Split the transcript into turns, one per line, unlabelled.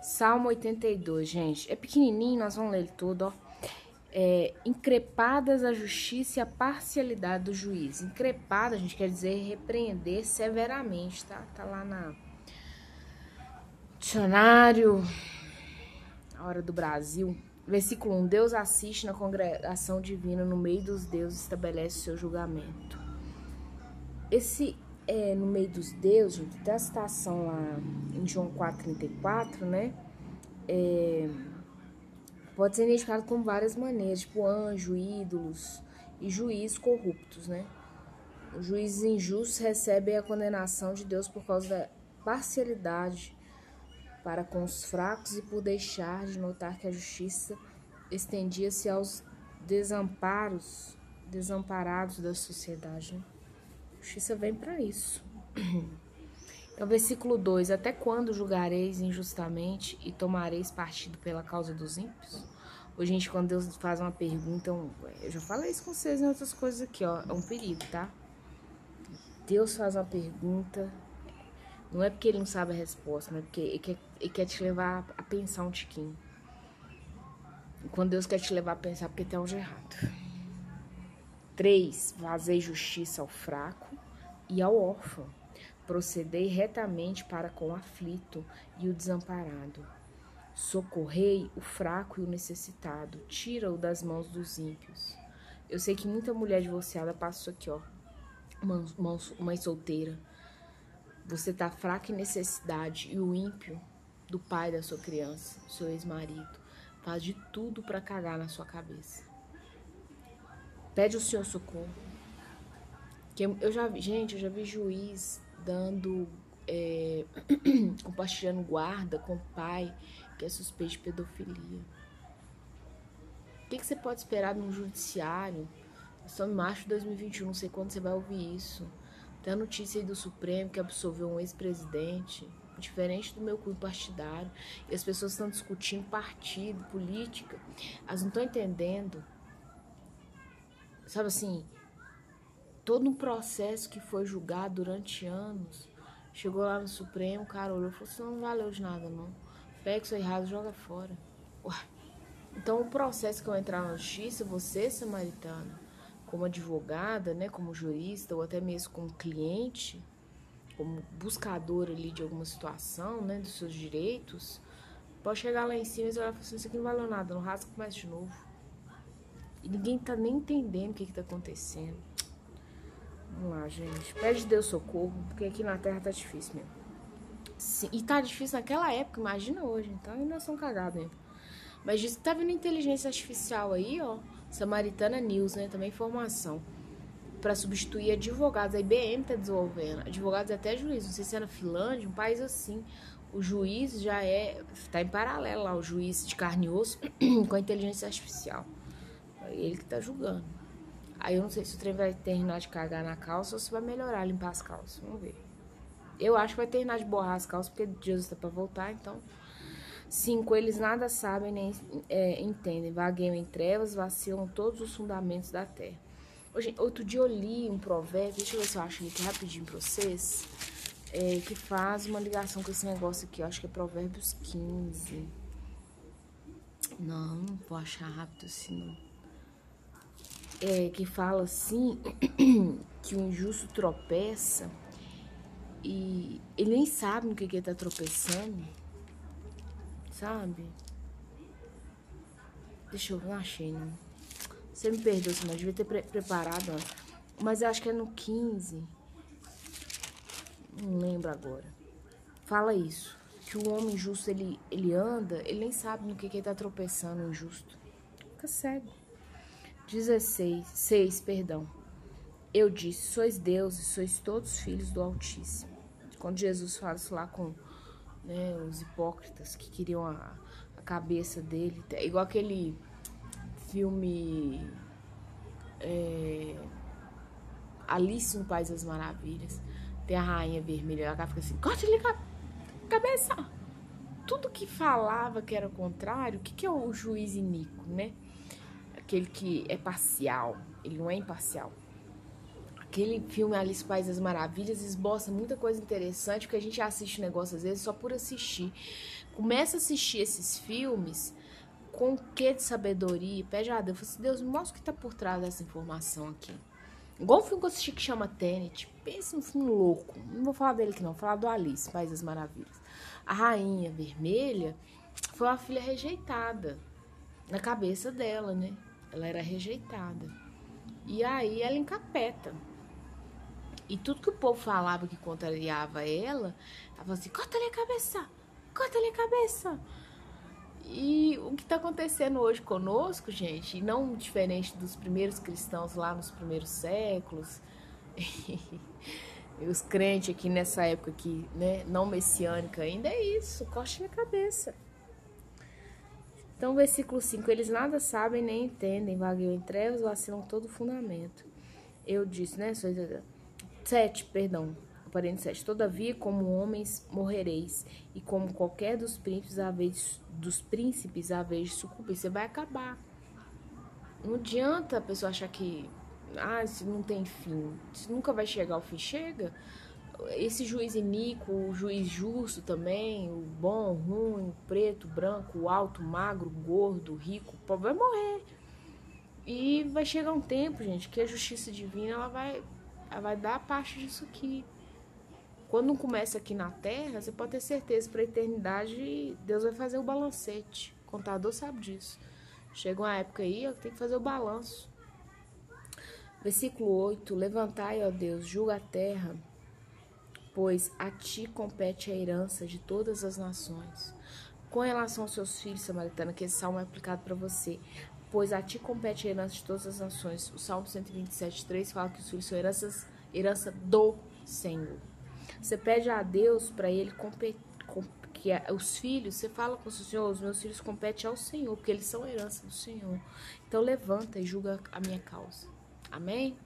Salmo 82, gente. É pequenininho, nós vamos ler todo, ó. É, increpadas a justiça e a parcialidade do juiz. Increpada, a gente quer dizer repreender severamente, tá? Tá lá na dicionário, a hora do Brasil. Versículo 1. Deus assiste na congregação divina, no meio dos deuses estabelece o seu julgamento. Esse é, no meio dos deuses, gente, tem a citação lá em João 4,34, né? É, pode ser identificado com várias maneiras, tipo anjo, ídolos e juízes corruptos, né? Os juízes injustos recebem a condenação de Deus por causa da parcialidade para com os fracos e por deixar de notar que a justiça estendia-se aos desamparos, desamparados da sociedade. Né? Justiça vem para isso. Então, versículo 2: Até quando julgareis injustamente e tomareis partido pela causa dos ímpios? Ô, gente, quando Deus faz uma pergunta, eu já falei isso com vocês em outras coisas aqui, ó. É um perigo, tá? Deus faz uma pergunta, não é porque ele não sabe a resposta, não é porque ele quer, ele quer te levar a pensar um tiquinho. Quando Deus quer te levar a pensar, porque tem algo errado. 3. Fazei justiça ao fraco e ao órfão. Procedei retamente para com o aflito e o desamparado. Socorrei o fraco e o necessitado. Tira-o das mãos dos ímpios. Eu sei que muita mulher divorciada passa aqui, ó. Mãe solteira. Você tá fraca em necessidade e o ímpio do pai da sua criança, seu ex-marido, faz de tudo para cagar na sua cabeça. Pede o Senhor socorro. Que eu já gente, eu já vi juiz dando, é, compartilhando guarda com o pai que é suspeito de pedofilia. O que, que você pode esperar num judiciário? Estamos em março de 2021, não sei quando você vai ouvir isso. Tem a notícia aí do Supremo que absolveu um ex-presidente, diferente do meu cunho partidário. E as pessoas estão discutindo partido, política. Elas não estão entendendo sabe assim, todo um processo que foi julgado durante anos. Chegou lá no Supremo, o cara olhou e falou assim, não valeu de nada não. Pega isso errado joga fora. Ué. Então o processo que eu entrar na justiça, você, samaritana, como advogada, né, como jurista, ou até mesmo como cliente, como buscadora ali de alguma situação, né, dos seus direitos, pode chegar lá em cima e olhar e falar assim, isso aqui não valeu nada, não rasga mais de novo. E ninguém tá nem entendendo o que, que tá acontecendo. Vamos lá, gente. Pede Deus socorro, porque aqui na Terra tá difícil mesmo. Sim, e tá difícil naquela época, imagina hoje. Então ainda são cagados mesmo. Mas diz que tá vindo inteligência artificial aí, ó. Samaritana News, né? Também informação. Pra substituir advogados. A IBM tá desenvolvendo. Advogados até juízes. Não sei se é na Finlândia, um país assim. O juiz já é. Tá em paralelo lá, o juiz de carne e osso com a inteligência artificial. Ele que tá julgando. Aí eu não sei se o trem vai terminar de cagar na calça ou se vai melhorar, limpar as calças. Vamos ver. Eu acho que vai terminar de borrar as calças, porque Jesus tá pra voltar, então. Cinco, eles nada sabem nem é, entendem. Vagueiam em trevas, vacilam todos os fundamentos da terra. Hoje, outro dia eu li um provérbio, deixa eu ver se eu acho aqui rapidinho pra vocês. É, que faz uma ligação com esse negócio aqui. Eu acho que é Provérbios 15. Não, não vou achar rápido assim, não é, que fala assim que o injusto tropeça e ele nem sabe no que, que ele tá tropeçando, sabe? Deixa eu não achei, não. Você me perdoa, mas devia ter pre preparado antes. Mas eu acho que é no 15. Não lembro agora. Fala isso. Que o homem injusto, ele, ele anda, ele nem sabe no que, que ele tá tropeçando, o injusto. Fica cego. 16, 6, perdão. Eu disse: Sois deuses, sois todos filhos do Altíssimo. Quando Jesus fala isso lá com né, os hipócritas que queriam a, a cabeça dele, é igual aquele filme é, Alice no País das Maravilhas. Tem a rainha vermelha, ela fica assim: corte-lhe a cabeça. Tudo que falava que era o contrário, o que, que é o juiz iníquo, né? Aquele que é parcial, ele não é imparcial. aquele filme Alice País das Maravilhas esboça muita coisa interessante, porque a gente assiste um negócio às vezes só por assistir. Começa a assistir esses filmes com o que de sabedoria, pede a Deus, assim, Deus, me mostra o que tá por trás dessa informação aqui. Igual o filme que eu assisti que chama Tenet, pensa um filme louco, não vou falar dele aqui não, vou falar do Alice, País das Maravilhas. A Rainha Vermelha foi uma filha rejeitada, na cabeça dela, né? Ela era rejeitada. E aí ela encapeta. E tudo que o povo falava que contrariava ela, ela falava assim: corta-lhe a cabeça, corta-lhe a cabeça. E o que está acontecendo hoje conosco, gente, e não diferente dos primeiros cristãos lá nos primeiros séculos, os crentes aqui nessa época aqui, né, não messiânica ainda, é isso, corte a cabeça. Então, versículo 5: Eles nada sabem nem entendem, vagueiam em trevas, vacilam todo o fundamento. Eu disse, né? 7, perdão. Aparente 7. Todavia, como homens morrereis, e como qualquer dos príncipes, a vez, dos príncipes, a vez de sucumbir, você vai acabar. Não adianta a pessoa achar que ah, isso não tem fim, isso nunca vai chegar ao fim. Chega esse juiz iníquo, o juiz justo também, o bom, o ruim, o preto, o branco, o alto, o magro, o gordo, o rico, o pobre vai morrer. E vai chegar um tempo, gente, que a justiça divina ela vai, ela vai dar parte disso aqui. Quando não começa aqui na terra, você pode ter certeza para a eternidade Deus vai fazer o balancete. O contador sabe disso. Chega uma época aí, que tem que fazer o balanço. Versículo 8: Levantai, ó Deus, julga a terra pois a ti compete a herança de todas as nações. Com relação aos seus filhos, samaritana, que esse salmo é aplicado para você, pois a ti compete a herança de todas as nações. O salmo 127, 3 fala que os filhos são heranças, herança do Senhor. Você pede a Deus para ele competir que os filhos, você fala com o Senhor, os meus filhos competem ao Senhor, porque eles são herança do Senhor. Então levanta e julga a minha causa. Amém?